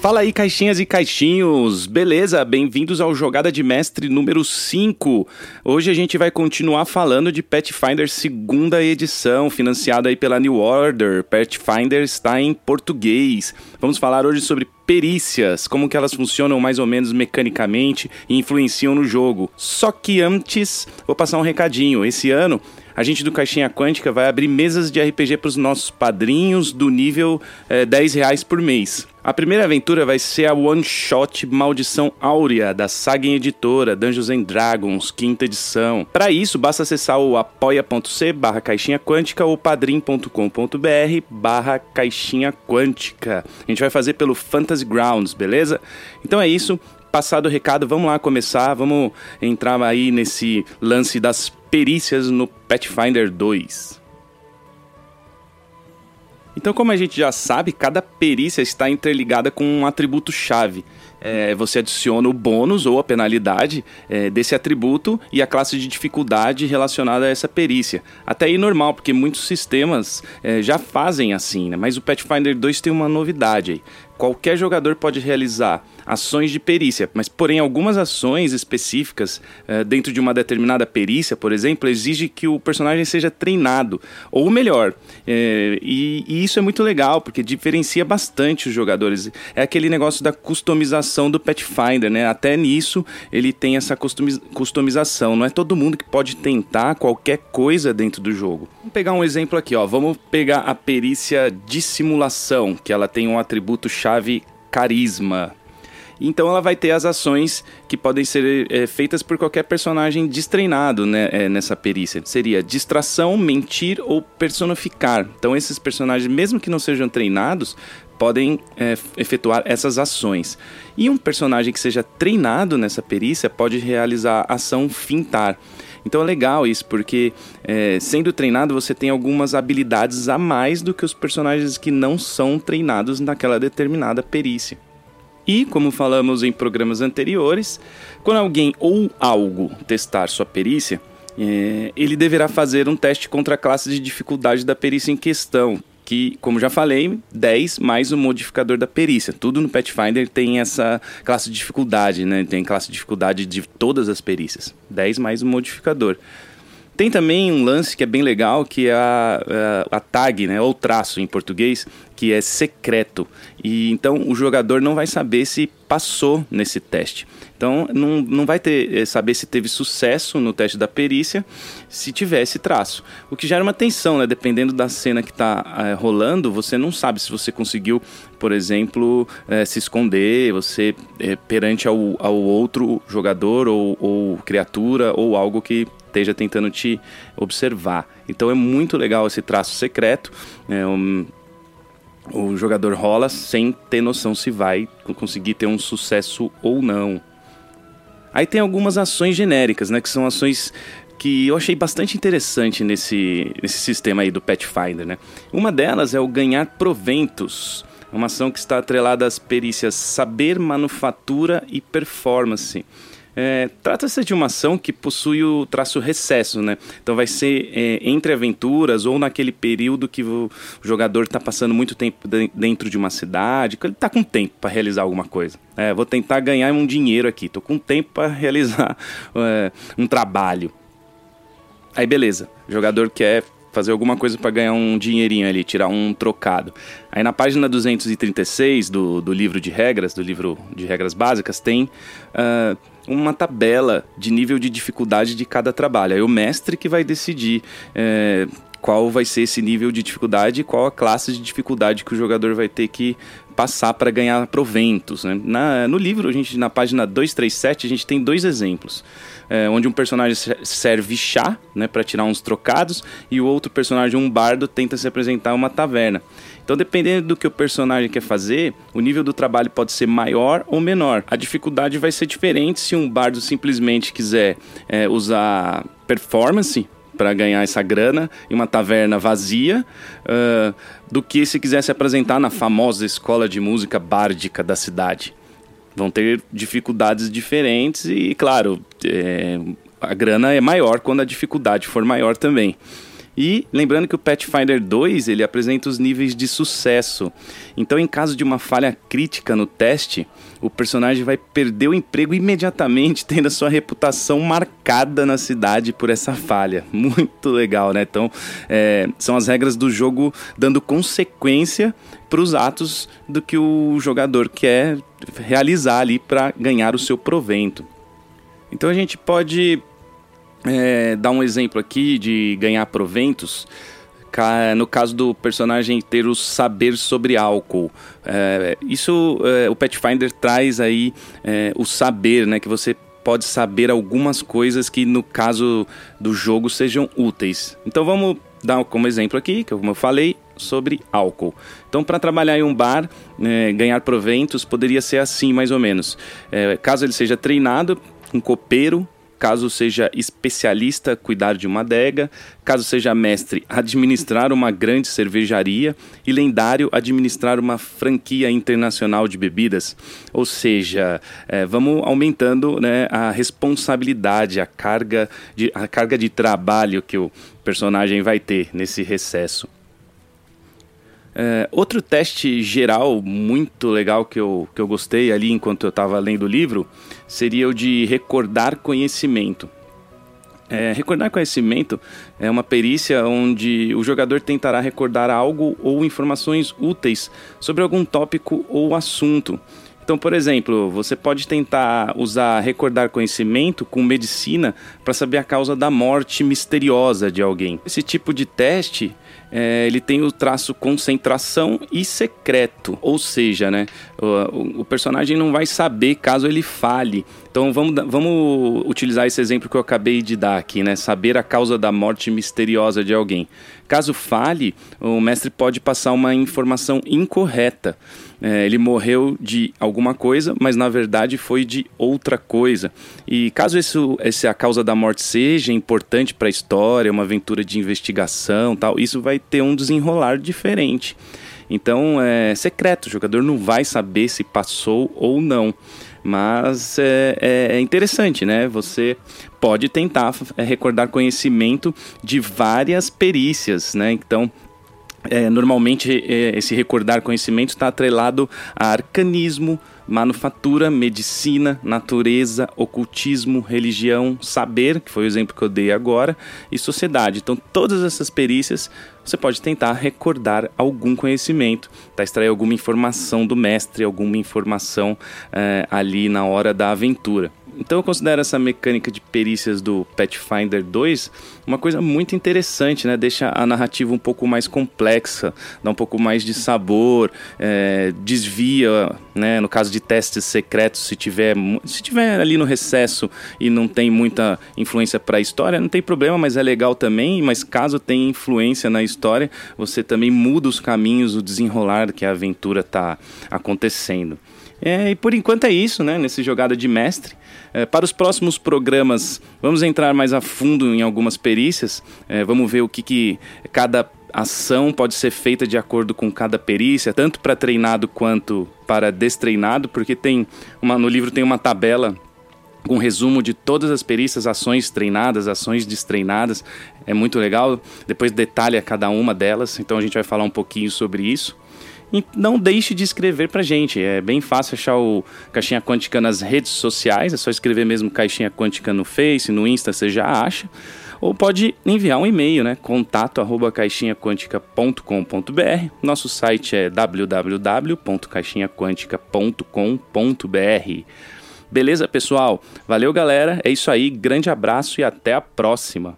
Fala aí, caixinhas e caixinhos! Beleza? Bem-vindos ao Jogada de Mestre número 5. Hoje a gente vai continuar falando de Pathfinder segunda edição, financiada aí pela New Order. Pathfinder está em português. Vamos falar hoje sobre perícias, como que elas funcionam mais ou menos mecanicamente e influenciam no jogo. Só que antes, vou passar um recadinho. Esse ano a gente do Caixinha Quântica vai abrir mesas de RPG para os nossos padrinhos do nível é, 10 reais por mês. A primeira aventura vai ser a One Shot Maldição Áurea, da Saga Editora, Dungeons and Dragons, quinta edição. Para isso, basta acessar o apoia.c barra caixinha quântica ou padrim.com.br barra caixinha quântica. A gente vai fazer pelo Fantasy Grounds, beleza? Então é isso, passado o recado, vamos lá começar, vamos entrar aí nesse lance das perícias no Pathfinder 2. Então, como a gente já sabe, cada perícia está interligada com um atributo-chave. É, você adiciona o bônus ou a penalidade é, desse atributo e a classe de dificuldade relacionada a essa perícia. Até aí normal, porque muitos sistemas é, já fazem assim, né? mas o Pathfinder 2 tem uma novidade aí. Qualquer jogador pode realizar ações de perícia, mas porém algumas ações específicas uh, dentro de uma determinada perícia, por exemplo, exige que o personagem seja treinado, ou melhor, é, e, e, isso é muito legal porque diferencia bastante os jogadores. É aquele negócio da customização do Pathfinder, né? Até nisso ele tem essa customização. Não é todo mundo que pode tentar qualquer coisa dentro do jogo. Pegar um exemplo aqui, ó. Vamos pegar a perícia dissimulação, que ela tem um atributo chave carisma. Então ela vai ter as ações que podem ser é, feitas por qualquer personagem destreinado né, é, nessa perícia. Seria distração, mentir ou personificar. Então esses personagens, mesmo que não sejam treinados, podem é, efetuar essas ações. E um personagem que seja treinado nessa perícia pode realizar a ação fintar. Então é legal isso, porque é, sendo treinado você tem algumas habilidades a mais do que os personagens que não são treinados naquela determinada perícia. E, como falamos em programas anteriores, quando alguém ou algo testar sua perícia, é, ele deverá fazer um teste contra a classe de dificuldade da perícia em questão, que, como já falei, 10 mais o modificador da perícia. Tudo no Pathfinder tem essa classe de dificuldade, né? Tem classe de dificuldade de todas as perícias. 10 mais o modificador. Tem também um lance que é bem legal, que é a, a, a, tag, né, ou traço em português, que é secreto. E então o jogador não vai saber se passou nesse teste. Então não, não vai ter, é, saber se teve sucesso no teste da perícia se tivesse traço. O que gera uma tensão, né? Dependendo da cena que está é, rolando, você não sabe se você conseguiu, por exemplo, é, se esconder, você perante ao, ao outro jogador ou, ou criatura ou algo que esteja tentando te observar. Então é muito legal esse traço secreto. É um, o jogador rola sem ter noção se vai conseguir ter um sucesso ou não. Aí tem algumas ações genéricas, né, que são ações que eu achei bastante interessante nesse, nesse sistema aí do Pathfinder, né? Uma delas é o ganhar proventos, uma ação que está atrelada às perícias saber, manufatura e performance. É, Trata-se de uma ação que possui o traço recesso, né? Então vai ser é, entre aventuras ou naquele período que o jogador está passando muito tempo dentro de uma cidade, que ele está com tempo para realizar alguma coisa. É, vou tentar ganhar um dinheiro aqui, estou com tempo para realizar é, um trabalho. Aí beleza, o jogador quer fazer alguma coisa para ganhar um dinheirinho ali, tirar um trocado. Aí na página 236 do, do livro de regras, do livro de regras básicas, tem uh, uma tabela de nível de dificuldade de cada trabalho. Aí o mestre que vai decidir é, qual vai ser esse nível de dificuldade e qual a classe de dificuldade que o jogador vai ter que passar para ganhar proventos. Né? Na, no livro, a gente, na página 237, a gente tem dois exemplos. É, onde um personagem serve chá né, para tirar uns trocados e o outro personagem, um bardo, tenta se apresentar uma taverna. Então, dependendo do que o personagem quer fazer, o nível do trabalho pode ser maior ou menor. A dificuldade vai ser diferente se um bardo simplesmente quiser é, usar performance para ganhar essa grana em uma taverna vazia, uh, do que se quiser se apresentar na famosa escola de música bárdica da cidade. Vão ter dificuldades diferentes e, claro, é, a grana é maior quando a dificuldade for maior também. E lembrando que o Pathfinder 2 ele apresenta os níveis de sucesso. Então, em caso de uma falha crítica no teste, o personagem vai perder o emprego imediatamente, tendo a sua reputação marcada na cidade por essa falha. Muito legal, né? Então, é, são as regras do jogo dando consequência para os atos do que o jogador quer realizar ali para ganhar o seu provento. Então a gente pode é, dar um exemplo aqui de ganhar proventos. No caso do personagem ter o saber sobre álcool, é, isso é, o Pathfinder traz aí é, o saber, né, que você pode saber algumas coisas que no caso do jogo sejam úteis. Então vamos dar como exemplo aqui, que como eu falei, sobre álcool. Então, para trabalhar em um bar, é, ganhar proventos, poderia ser assim, mais ou menos. É, caso ele seja treinado, um copeiro, caso seja especialista, cuidar de uma adega, caso seja mestre, administrar uma grande cervejaria e lendário, administrar uma franquia internacional de bebidas. Ou seja, é, vamos aumentando né, a responsabilidade, a carga, de, a carga de trabalho que o personagem vai ter nesse recesso. É, outro teste geral muito legal que eu, que eu gostei ali enquanto eu estava lendo o livro seria o de recordar conhecimento. É, recordar conhecimento é uma perícia onde o jogador tentará recordar algo ou informações úteis sobre algum tópico ou assunto. Então, por exemplo, você pode tentar usar recordar conhecimento com medicina para saber a causa da morte misteriosa de alguém. Esse tipo de teste é, ele tem o traço concentração e secreto, ou seja, né, o, o, personagem não vai saber caso ele fale. Então vamos, vamos utilizar esse exemplo que eu acabei de dar aqui, né, saber a causa da morte misteriosa de alguém. Caso fale, o mestre pode passar uma informação incorreta. É, ele morreu de alguma coisa, mas na verdade foi de outra coisa. E caso isso, essa a causa da morte seja importante para a história, uma aventura de investigação, tal, isso vai ter um desenrolar diferente. Então é secreto, o jogador não vai saber se passou ou não. Mas é, é, é interessante, né? Você pode tentar é, recordar conhecimento de várias perícias, né? Então, é, normalmente é, esse recordar conhecimento está atrelado a arcanismo, manufatura, medicina, natureza, ocultismo, religião, saber, que foi o exemplo que eu dei agora, e sociedade. Então, todas essas perícias você pode tentar recordar algum conhecimento, tá? extrair alguma informação do mestre, alguma informação é, ali na hora da aventura. Então eu considero essa mecânica de perícias do Pathfinder 2 uma coisa muito interessante, né? Deixa a narrativa um pouco mais complexa, dá um pouco mais de sabor, é, desvia, né? No caso de testes secretos, se tiver, se tiver ali no recesso e não tem muita influência para a história, não tem problema, mas é legal também. Mas caso tenha influência na história, você também muda os caminhos, o desenrolar que a aventura está acontecendo. É, e por enquanto é isso, né? Nesse jogada de mestre. É, para os próximos programas, vamos entrar mais a fundo em algumas perícias. É, vamos ver o que, que cada ação pode ser feita de acordo com cada perícia, tanto para treinado quanto para destreinado, porque tem uma, no livro tem uma tabela com um resumo de todas as perícias, ações treinadas, ações destreinadas. É muito legal. Depois detalha cada uma delas, então a gente vai falar um pouquinho sobre isso. Não deixe de escrever pra gente. É bem fácil achar o Caixinha Quântica nas redes sociais. É só escrever mesmo Caixinha Quântica no Face, no Insta, você já acha. Ou pode enviar um e-mail, né? Contato arroba caixinhaquântica.com.br. Nosso site é www.caixinhaquântica.com.br. Beleza, pessoal? Valeu, galera. É isso aí. Grande abraço e até a próxima.